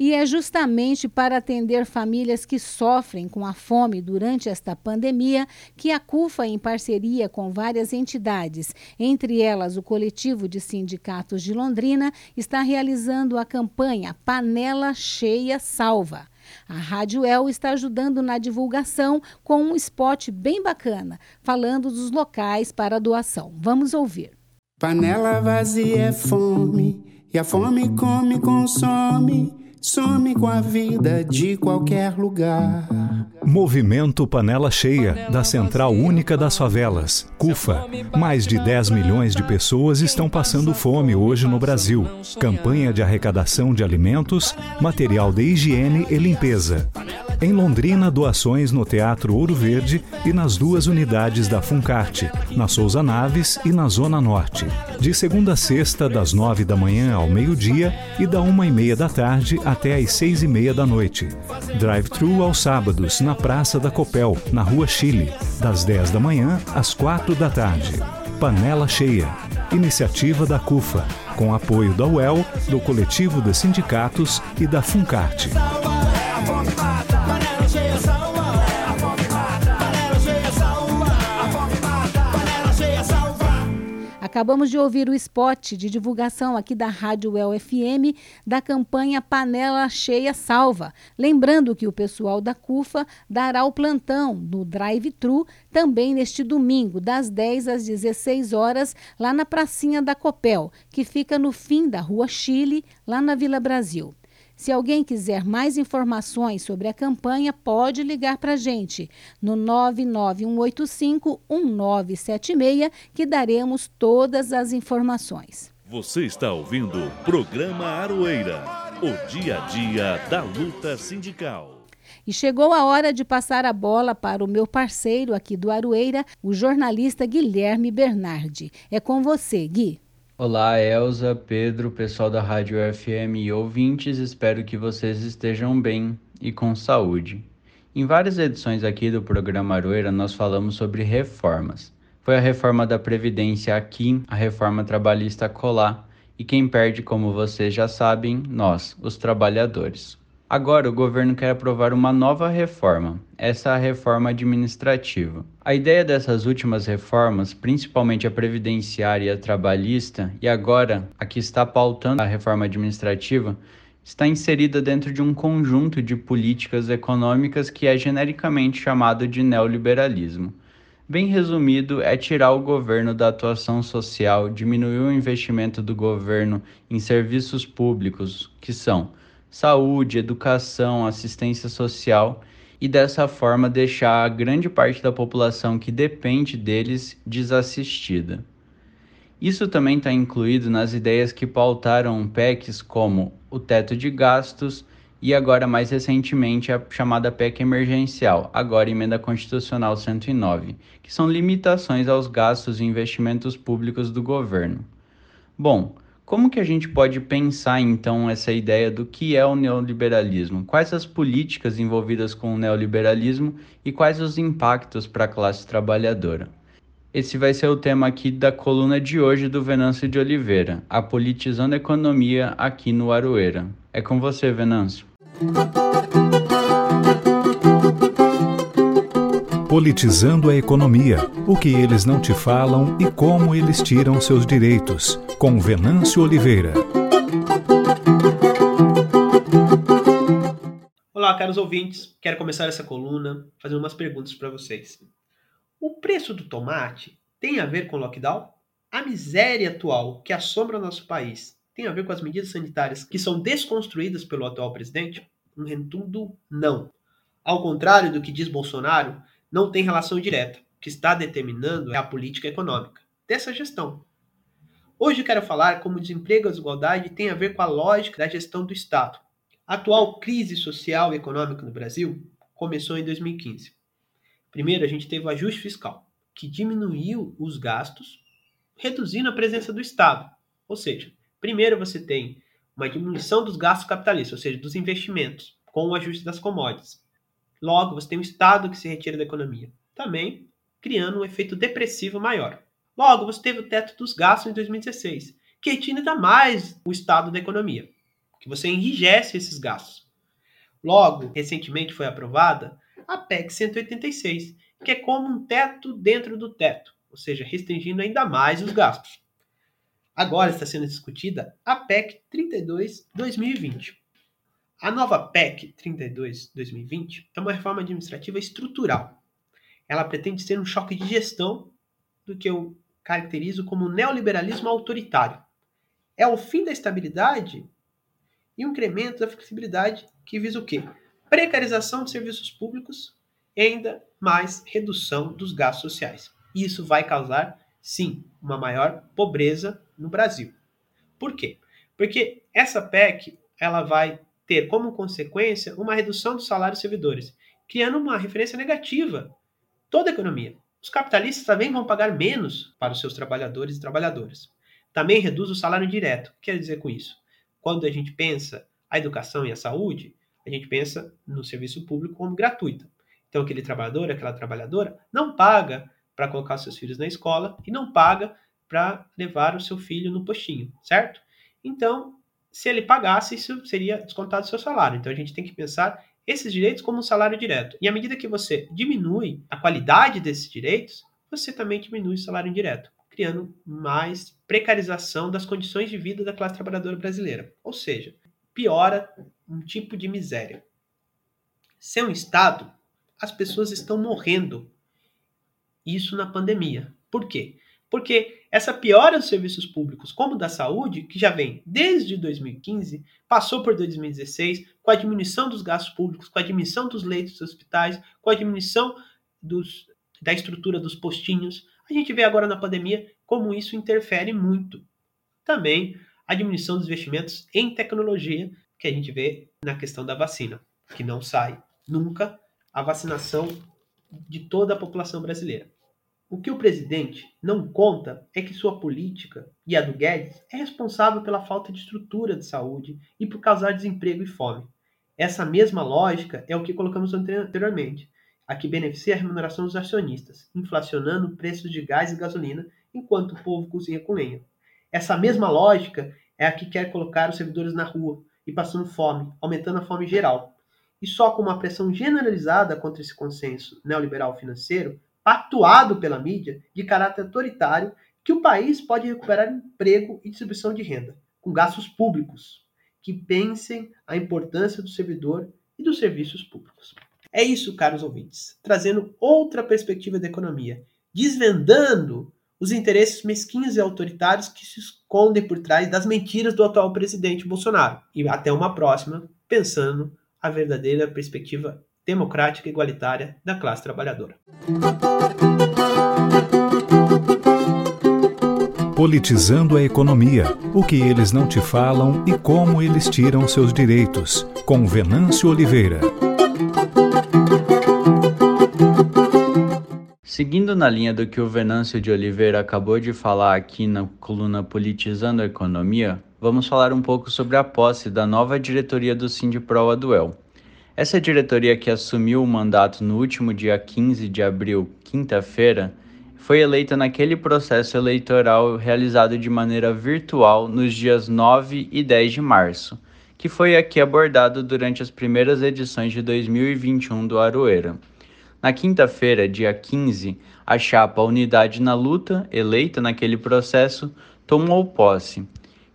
S2: E é justamente para atender famílias que sofrem com a fome durante esta pandemia que a CUFA, em parceria com várias entidades, entre elas o Coletivo de Sindicatos de Londrina, está realizando a campanha Panela Cheia Salva. A Rádio El está ajudando na divulgação com um spot bem bacana, falando dos locais para doação. Vamos ouvir.
S12: Panela vazia é fome, e a fome come, consome some com a vida de qualquer lugar.
S13: Movimento Panela Cheia, da Central Única das Favelas, CUFA. Mais de 10 milhões de pessoas estão passando fome hoje no Brasil. Campanha de arrecadação de alimentos, material de higiene e limpeza. Em Londrina, doações no Teatro Ouro Verde e nas duas unidades da Funcarte, na Souza Naves e na Zona Norte. De segunda a sexta, das nove da manhã ao meio-dia e da uma e meia da tarde até às seis e meia da noite. Drive-thru aos sábados, na Praça da Copel, na Rua Chile, das dez da manhã às quatro da tarde. Panela cheia. iniciativa da CUFA, com apoio da UEL, do Coletivo de Sindicatos e da Funcarte.
S2: Acabamos de ouvir o spot de divulgação aqui da Rádio El FM da campanha Panela Cheia Salva. Lembrando que o pessoal da CUFA dará o plantão no drive-thru também neste domingo, das 10 às 16 horas, lá na pracinha da Copel, que fica no fim da Rua Chile, lá na Vila Brasil. Se alguém quiser mais informações sobre a campanha, pode ligar para a gente no 99185-1976, que daremos todas as informações.
S1: Você está ouvindo o programa Aroeira, o dia a dia da luta sindical.
S2: E chegou a hora de passar a bola para o meu parceiro aqui do Aroeira, o jornalista Guilherme Bernardi. É com você, Gui.
S14: Olá, Elza, Pedro, pessoal da Rádio FM e ouvintes, espero que vocês estejam bem e com saúde. Em várias edições aqui do programa Aroeira, nós falamos sobre reformas. Foi a reforma da Previdência aqui, a reforma trabalhista colar, e quem perde, como vocês já sabem, nós, os trabalhadores. Agora, o governo quer aprovar uma nova reforma, essa a reforma administrativa. A ideia dessas últimas reformas, principalmente a previdenciária e a trabalhista, e agora a que está pautando a reforma administrativa, está inserida dentro de um conjunto de políticas econômicas que é genericamente chamado de neoliberalismo. Bem resumido, é tirar o governo da atuação social, diminuir o investimento do governo em serviços públicos, que são saúde, educação, assistência social e dessa forma deixar a grande parte da população que depende deles desassistida. Isso também está incluído nas ideias que pautaram PECs como o teto de gastos e agora mais recentemente a chamada PEC emergencial, agora emenda constitucional 109, que são limitações aos gastos e investimentos públicos do governo. Bom, como que a gente pode pensar então essa ideia do que é o neoliberalismo? Quais as políticas envolvidas com o neoliberalismo e quais os impactos para a classe trabalhadora? Esse vai ser o tema aqui da coluna de hoje do Venâncio de Oliveira, a politizando a economia aqui no Aroeira. É com você, Venâncio.
S13: Politizando a economia, o que eles não te falam e como eles tiram seus direitos, com Venâncio Oliveira.
S15: Olá, caros ouvintes. Quero começar essa coluna fazendo umas perguntas para vocês. O preço do tomate tem a ver com o lockdown? A miséria atual que assombra o nosso país tem a ver com as medidas sanitárias que são desconstruídas pelo atual presidente? Um rentundo não. Ao contrário do que diz Bolsonaro, não tem relação direta. O que está determinando é a política econômica dessa gestão. Hoje quero falar como o desemprego e a desigualdade têm a ver com a lógica da gestão do Estado. A atual crise social e econômica no Brasil começou em 2015. Primeiro, a gente teve o ajuste fiscal, que diminuiu os gastos, reduzindo a presença do Estado. Ou seja, primeiro você tem uma diminuição dos gastos capitalistas, ou seja, dos investimentos, com o ajuste das commodities. Logo, você tem um Estado que se retira da economia, também criando um efeito depressivo maior. Logo, você teve o teto dos gastos em 2016, que ainda mais o estado da economia, que você enrijece esses gastos. Logo, recentemente foi aprovada a PEC 186, que é como um teto dentro do teto, ou seja, restringindo ainda mais os gastos. Agora está sendo discutida a PEC 32-2020. A nova PEC 32-2020 é uma reforma administrativa estrutural. Ela pretende ser um choque de gestão do que eu caracterizo como neoliberalismo autoritário. É o fim da estabilidade e um incremento da flexibilidade que visa o quê? Precarização de serviços públicos e ainda mais redução dos gastos sociais. Isso vai causar, sim, uma maior pobreza no Brasil. Por quê? Porque essa PEC ela vai ter como consequência uma redução dos salários dos servidores, criando uma referência negativa toda a economia. Os capitalistas também vão pagar menos para os seus trabalhadores e trabalhadoras. Também reduz o salário direto. O que quer dizer com isso? Quando a gente pensa a educação e a saúde, a gente pensa no serviço público como gratuito. Então, aquele trabalhador, aquela trabalhadora, não paga para colocar seus filhos na escola e não paga para levar o seu filho no postinho, certo? Então, se ele pagasse, isso seria descontado do seu salário. Então a gente tem que pensar esses direitos como um salário direto. E à medida que você diminui a qualidade desses direitos, você também diminui o salário indireto, criando mais precarização das condições de vida da classe trabalhadora brasileira. Ou seja, piora um tipo de miséria. Sem um Estado, as pessoas estão morrendo. Isso na pandemia. Por quê? Porque essa piora dos serviços públicos, como da saúde, que já vem desde 2015, passou por 2016, com a diminuição dos gastos públicos, com a diminuição dos leitos dos hospitais, com a diminuição dos, da estrutura dos postinhos. A gente vê agora na pandemia como isso interfere muito. Também a diminuição dos investimentos em tecnologia, que a gente vê na questão da vacina, que não sai nunca a vacinação de toda a população brasileira. O que o presidente não conta é que sua política e a do Guedes é responsável pela falta de estrutura de saúde e por causar desemprego e fome. Essa mesma lógica é o que colocamos anteriormente, a que beneficia a remuneração dos acionistas, inflacionando preços de gás e gasolina enquanto o povo cozinha com lenha. Essa mesma lógica é a que quer colocar os servidores na rua e passando fome, aumentando a fome geral. E só com uma pressão generalizada contra esse consenso neoliberal financeiro pactuado pela mídia de caráter autoritário que o país pode recuperar emprego e distribuição de renda, com gastos públicos, que pensem a importância do servidor e dos serviços públicos. É isso, caros ouvintes, trazendo outra perspectiva da economia, desvendando os interesses mesquinhos e autoritários que se escondem por trás das mentiras do atual presidente Bolsonaro. E até uma próxima, pensando a verdadeira perspectiva democrática e igualitária da classe trabalhadora.
S13: Politizando a economia, o que eles não te falam e como eles tiram seus direitos, com Venâncio Oliveira.
S14: Seguindo na linha do que o Venâncio de Oliveira acabou de falar aqui na coluna Politizando a Economia, vamos falar um pouco sobre a posse da nova diretoria do Sindipro Aduel. Essa diretoria que assumiu o mandato no último dia 15 de abril, quinta-feira, foi eleita naquele processo eleitoral realizado de maneira virtual nos dias 9 e 10 de março, que foi aqui abordado durante as primeiras edições de 2021 do Aroeira. Na quinta-feira, dia 15, a chapa Unidade na Luta, eleita naquele processo, tomou posse.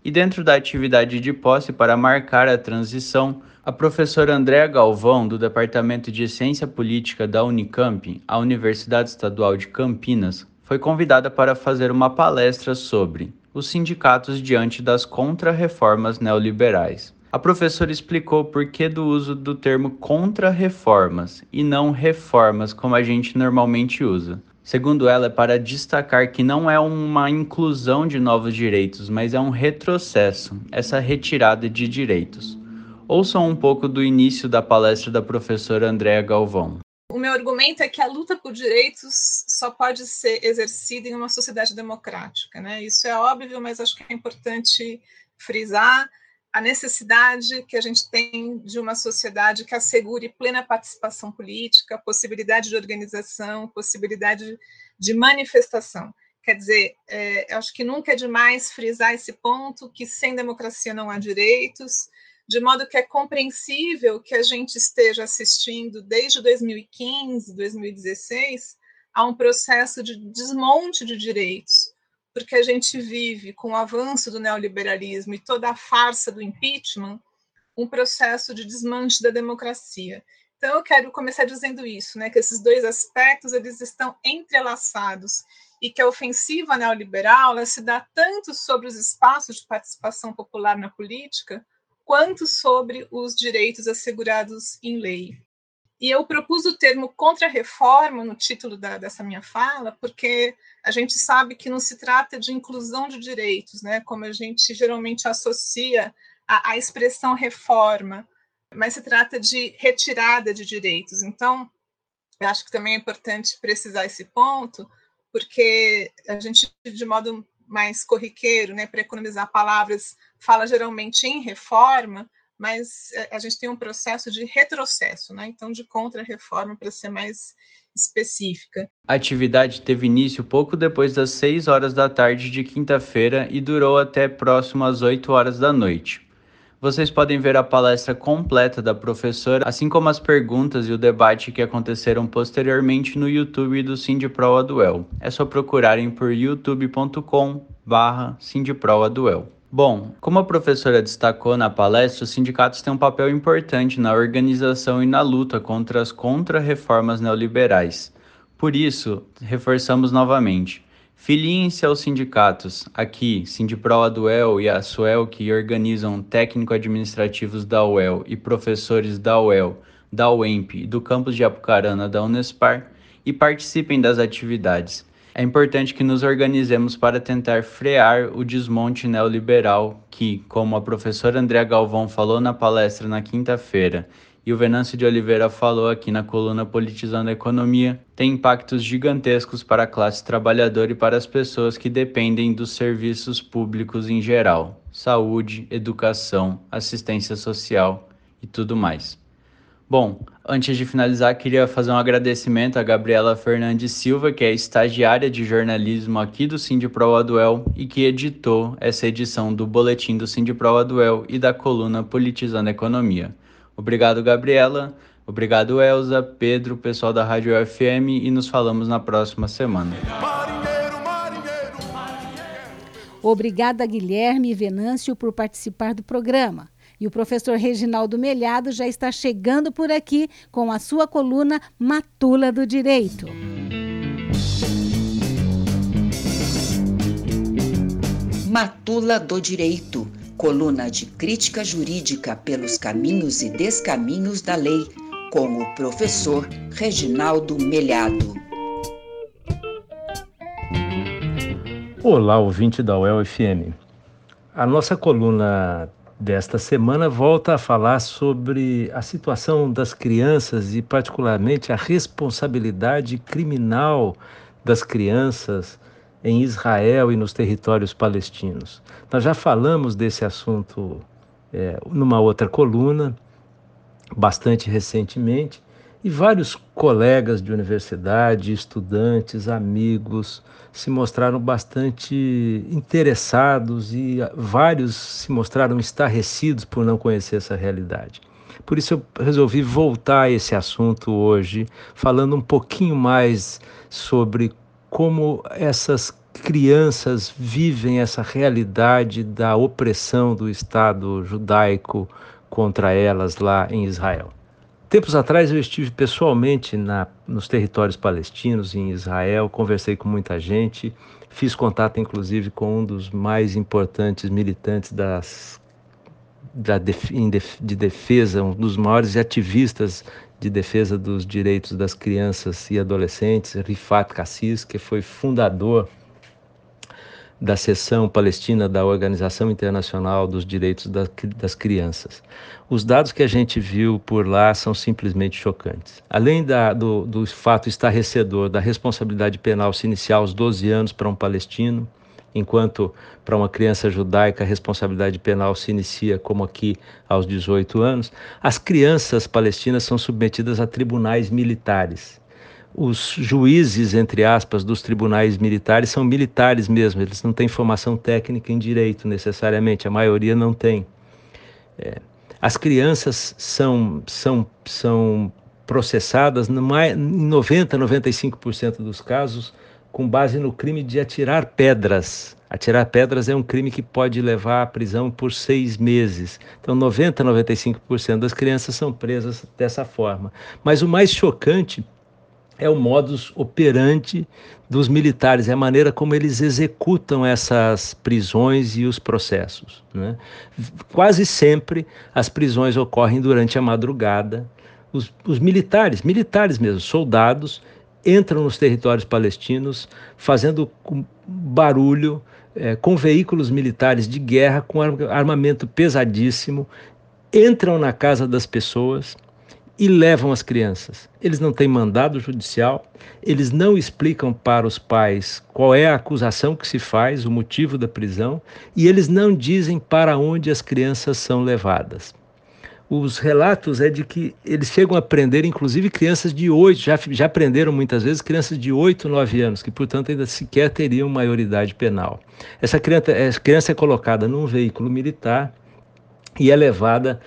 S14: E dentro da atividade de posse para marcar a transição, a professora Andréa Galvão, do Departamento de Ciência Política da Unicamp, a Universidade Estadual de Campinas, foi convidada para fazer uma palestra sobre os sindicatos diante das contra-reformas neoliberais. A professora explicou por que do uso do termo contra-reformas e não reformas como a gente normalmente usa. Segundo ela, é para destacar que não é uma inclusão de novos direitos, mas é um retrocesso, essa retirada de direitos. Ouçam um pouco do início da palestra da professora Andréa Galvão.
S16: O meu argumento é que a luta por direitos só pode ser exercida em uma sociedade democrática. Né? Isso é óbvio, mas acho que é importante frisar a necessidade que a gente tem de uma sociedade que assegure plena participação política, possibilidade de organização, possibilidade de manifestação. Quer dizer, é, acho que nunca é demais frisar esse ponto que sem democracia não há direitos, de modo que é compreensível que a gente esteja assistindo desde 2015, 2016 a um processo de desmonte de direitos, porque a gente vive com o avanço do neoliberalismo e toda a farsa do impeachment, um processo de desmanche da democracia. Então eu quero começar dizendo isso, né, que esses dois aspectos eles estão entrelaçados e que a ofensiva neoliberal ela se dá tanto sobre os espaços de participação popular na política, quanto sobre os direitos assegurados em lei. E eu propus o termo contra-reforma no título da, dessa minha fala, porque a gente sabe que não se trata de inclusão de direitos, né, como a gente geralmente associa a, a expressão reforma, mas se trata de retirada de direitos. Então, eu acho que também é importante precisar esse ponto, porque a gente, de modo mais corriqueiro, né, para economizar palavras, fala geralmente em reforma, mas é, a gente tem um processo de retrocesso, né? então de contra-reforma para ser mais específica.
S14: A atividade teve início pouco depois das 6 horas da tarde de quinta-feira e durou até próximo às 8 horas da noite. Vocês podem ver a palestra completa da professora, assim como as perguntas e o debate que aconteceram posteriormente no YouTube do Sindipro Aduel. É só procurarem por youtube.com barra Aduel. Bom, como a professora destacou na palestra, os sindicatos têm um papel importante na organização e na luta contra as contra-reformas neoliberais. Por isso, reforçamos novamente. Filiem-se aos sindicatos. Aqui, Sindipro da UEL e a SUEL, que organizam técnico-administrativos da UEL e professores da UEL, da UEMP e do campus de Apucarana da Unespar, e participem das atividades. É importante que nos organizemos para tentar frear o desmonte neoliberal que, como a professora Andrea Galvão falou na palestra na quinta-feira, e o Venâncio de Oliveira falou aqui na coluna Politizando a Economia, tem impactos gigantescos para a classe trabalhadora e para as pessoas que dependem dos serviços públicos em geral: saúde, educação, assistência social e tudo mais. Bom, antes de finalizar, queria fazer um agradecimento a Gabriela Fernandes Silva, que é estagiária de jornalismo aqui do Sindipro Aduel e que editou essa edição do Boletim do Sindipro Aduel e da coluna Politizando a Economia. Obrigado, Gabriela. Obrigado, Elza, Pedro, pessoal da Rádio FM e nos falamos na próxima semana.
S2: Obrigada, Guilherme e Venâncio, por participar do programa. E o professor Reginaldo Melhado já está chegando por aqui com a sua coluna Matula do Direito.
S9: Matula do Direito coluna de crítica jurídica pelos caminhos e descaminhos da lei, com o professor Reginaldo Melhado.
S17: Olá, ouvinte da UEL-FM. A nossa coluna desta semana volta a falar sobre a situação das crianças e, particularmente, a responsabilidade criminal das crianças em Israel e nos territórios palestinos. Nós já falamos desse assunto é, numa outra coluna, bastante recentemente, e vários colegas de universidade, estudantes, amigos, se mostraram bastante interessados e vários se mostraram estarrecidos por não conhecer essa realidade. Por isso eu resolvi voltar a esse assunto hoje, falando um pouquinho mais sobre como essas crianças vivem essa realidade da opressão do Estado judaico contra elas lá em Israel. Tempos atrás eu estive pessoalmente na, nos territórios palestinos, em Israel, conversei com muita gente, fiz contato inclusive com um dos mais importantes militantes das, da de defesa, um dos maiores ativistas de defesa dos direitos das crianças e adolescentes, Rifat Cassis, que foi fundador da seção palestina da Organização Internacional dos Direitos das Crianças. Os dados que a gente viu por lá são simplesmente chocantes. Além da, do, do fato estarrecedor da responsabilidade penal se iniciar aos 12 anos para um palestino, enquanto para uma criança judaica a responsabilidade penal se inicia, como aqui, aos 18 anos, as crianças palestinas são submetidas a tribunais militares. Os juízes, entre aspas, dos tribunais militares são militares mesmo, eles não têm formação técnica em direito necessariamente, a maioria não tem. É, as crianças são, são, são processadas em 90, 95% dos casos com base no crime de atirar pedras. Atirar pedras é um crime que pode levar à prisão por seis meses. Então, 90, 95% das crianças são presas dessa forma. Mas o mais chocante é o modus operandi dos militares, é a maneira como eles executam essas prisões e os processos. Né? Quase sempre as prisões ocorrem durante a madrugada. Os, os militares, militares mesmo, soldados, entram nos territórios palestinos fazendo barulho, é, com veículos militares de guerra, com armamento pesadíssimo, entram na casa das pessoas e levam as crianças. Eles não têm mandado judicial, eles não explicam para os pais qual é a acusação que se faz, o motivo da prisão, e eles não dizem para onde as crianças são levadas. Os relatos é de que eles chegam a prender, inclusive crianças de 8, já, já prenderam muitas vezes crianças de 8, 9 anos, que portanto ainda sequer teriam maioridade penal. Essa criança, essa criança é colocada num veículo militar e é levada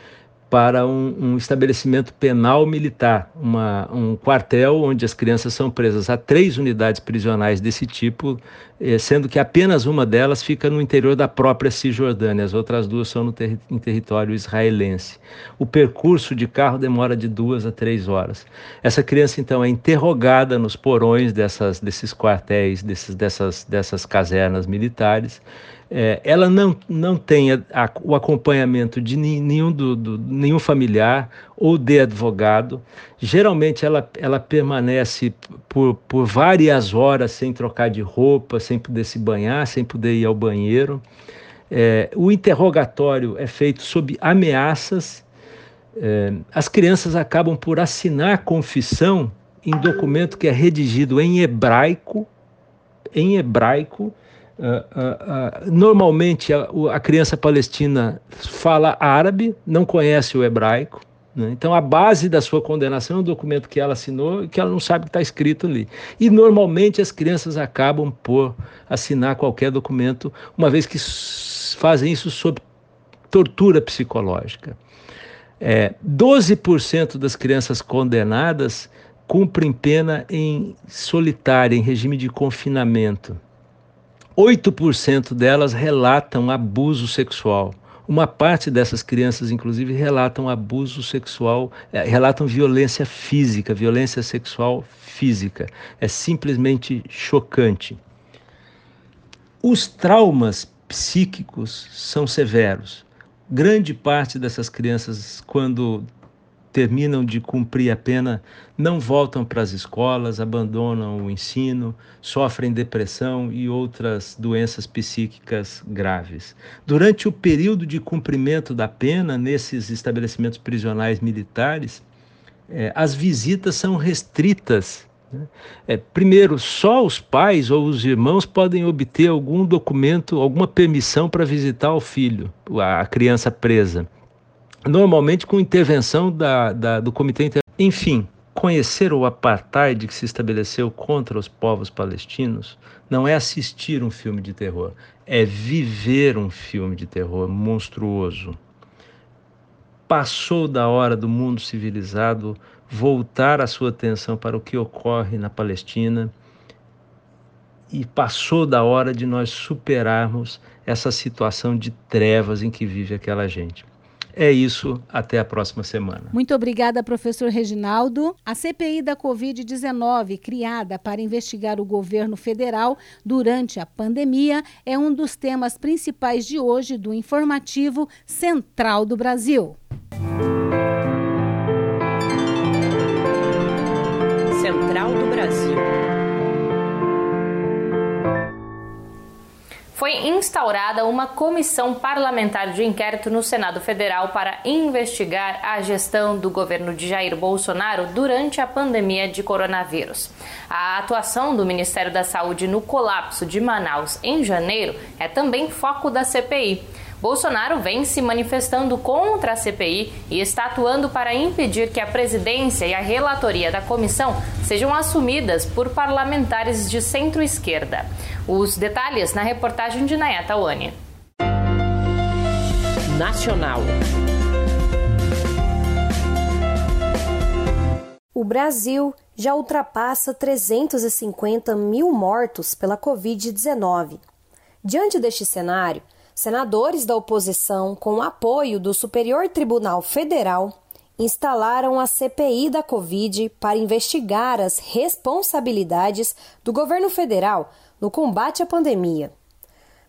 S17: para um, um, estabelecimento penal militar, uma, um quartel onde as crianças são presas. Há três unidades prisionais desse tipo, eh, sendo que apenas uma delas fica no interior da própria Cisjordânia, as outras duas são no ter em território israelense. O percurso de carro demora de duas a três horas. Essa criança, então, é interrogada nos porões dessas, desses quartéis, desses, dessas, dessas casernas militares é, ela não, não tem a, a, o acompanhamento de nenhum, do, do, nenhum familiar ou de advogado. Geralmente ela, ela permanece por, por várias horas sem trocar de roupa, sem poder se banhar, sem poder ir ao banheiro. É, o interrogatório é feito sob ameaças. É, as crianças acabam por assinar confissão em documento que é redigido em hebraico, em hebraico, Uh, uh, uh, normalmente a, a, criança palestina fala árabe, não conhece o hebraico. Né? Então a base da sua condenação é um documento que ela assinou e que ela não sabe que está escrito ali. E normalmente as crianças acabam por assinar qualquer documento, uma vez que fazem isso sob tortura psicológica. É, 12% das crianças condenadas cumprem pena em solitária, em regime de confinamento. 8% delas relatam abuso sexual. Uma parte dessas crianças, inclusive, relatam abuso sexual, é, relatam violência física, violência sexual física. É simplesmente chocante. Os traumas psíquicos são severos. Grande parte dessas crianças, quando terminam de cumprir a pena não voltam para as escolas, abandonam o ensino, sofrem depressão e outras doenças psíquicas graves. Durante o período de cumprimento da pena nesses estabelecimentos prisionais militares, é, as visitas são restritas. Né? É, primeiro, só os pais ou os irmãos podem obter algum documento, alguma permissão para visitar o filho, a criança presa normalmente com intervenção da, da, do Comitê Inter... Enfim, conhecer o apartheid que se estabeleceu contra os povos palestinos não é assistir um filme de terror, é viver um filme de terror monstruoso. Passou da hora do mundo civilizado voltar a sua atenção para o que ocorre na Palestina e passou da hora de nós superarmos essa situação de trevas em que vive aquela gente. É isso, até a próxima semana.
S2: Muito obrigada, professor Reginaldo. A CPI da Covid-19, criada para investigar o governo federal durante a pandemia, é um dos temas principais de hoje do informativo Central do Brasil.
S18: Central do Brasil. Foi instaurada uma comissão parlamentar de inquérito no Senado Federal para investigar a gestão do governo de Jair Bolsonaro durante a pandemia de coronavírus. A atuação do Ministério da Saúde no colapso de Manaus em janeiro é também foco da CPI. Bolsonaro vem se manifestando contra a CPI e está atuando para impedir que a presidência e a relatoria da comissão sejam assumidas por parlamentares de centro-esquerda. Os detalhes na reportagem de Nayata Wani.
S19: Nacional. O Brasil já ultrapassa 350 mil mortos pela Covid-19. Diante deste cenário, senadores da oposição, com o apoio do Superior Tribunal Federal, instalaram a CPI da Covid para investigar as responsabilidades do governo federal no combate à pandemia.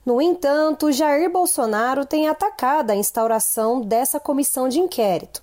S19: No entanto, Jair Bolsonaro tem atacado a instauração dessa comissão de inquérito.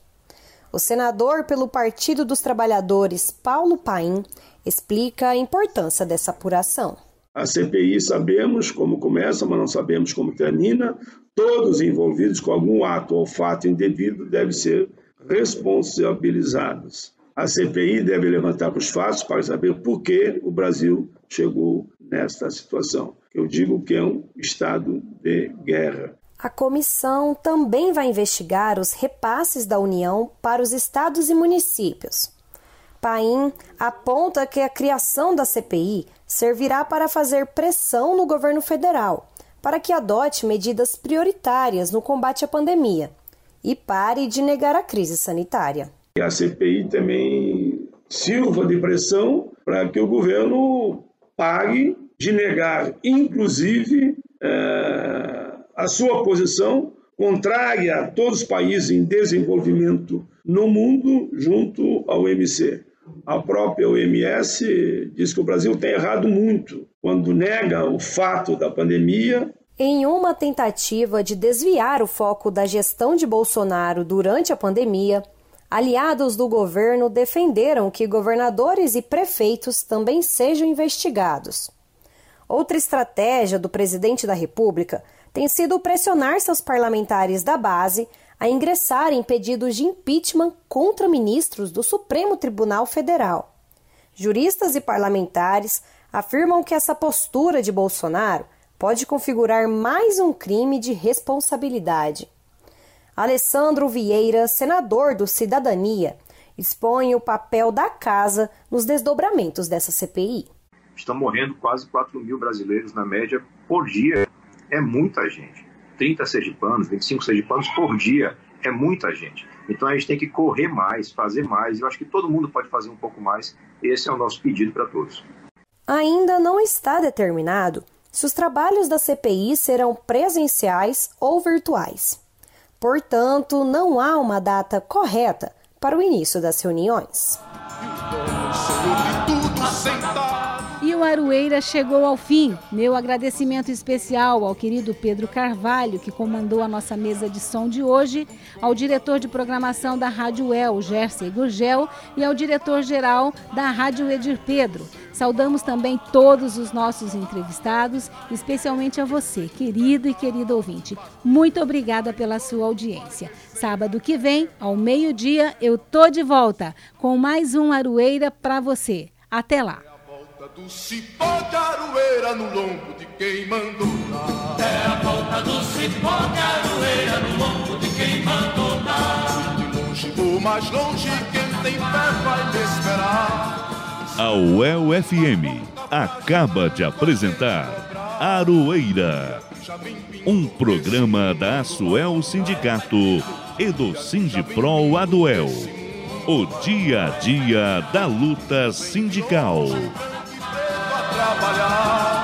S19: O senador pelo Partido dos Trabalhadores, Paulo Paim, explica a importância dessa apuração.
S20: A CPI sabemos como começa, mas não sabemos como termina. Todos envolvidos com algum ato ou fato indevido devem ser responsabilizados. A CPI deve levantar os fatos para saber por que o Brasil chegou nesta situação. Eu digo que é um estado de guerra.
S19: A comissão também vai investigar os repasses da União para os estados e municípios. Paim aponta que a criação da CPI servirá para fazer pressão no governo federal para que adote medidas prioritárias no combate à pandemia e pare de negar a crise sanitária.
S20: A CPI também sirva de pressão para que o governo pare de negar, inclusive, é, a sua posição contrária a todos os países em desenvolvimento no mundo junto ao MC. A própria OMS diz que o Brasil tem errado muito quando nega o fato da pandemia.
S19: Em uma tentativa de desviar o foco da gestão de Bolsonaro durante a pandemia, aliados do governo defenderam que governadores e prefeitos também sejam investigados. Outra estratégia do presidente da República tem sido pressionar seus parlamentares da base a ingressarem pedidos de impeachment contra ministros do Supremo Tribunal Federal. Juristas e parlamentares afirmam que essa postura de Bolsonaro pode configurar mais um crime de responsabilidade. Alessandro Vieira, senador do Cidadania, expõe o papel da casa nos desdobramentos dessa CPI.
S21: Estão morrendo quase 4 mil brasileiros na média por dia. É muita gente. 30 sergipanos, 25 sergipanos por dia. É muita gente. Então a gente tem que correr mais, fazer mais. Eu acho que todo mundo pode fazer um pouco mais. Esse é o nosso pedido para todos.
S19: Ainda não está determinado se os trabalhos da CPI serão presenciais ou virtuais. Portanto, não há uma data correta para o início das reuniões.
S2: Aroeira chegou ao fim. Meu agradecimento especial ao querido Pedro Carvalho, que comandou a nossa mesa de som de hoje, ao diretor de programação da Rádio El, Jersey Gurgel, e ao diretor-geral da Rádio Edir Pedro. Saudamos também todos os nossos entrevistados, especialmente a você, querido e querido ouvinte. Muito obrigada pela sua audiência. Sábado que vem, ao meio-dia, eu tô de volta com mais um Aroeira para você. Até lá!
S3: Do cipó de aroeira no lombo de quem mandou dar. É a volta do cipó de aroeira no lombo de quem mandou dar. De longe ou mais longe, quem tem fé vai me esperar.
S1: A UEL FM acaba de apresentar Aroeira, um programa da Asuel Sindicato e do Sindipro Aduel. O dia a dia da luta sindical
S3: trabalhar.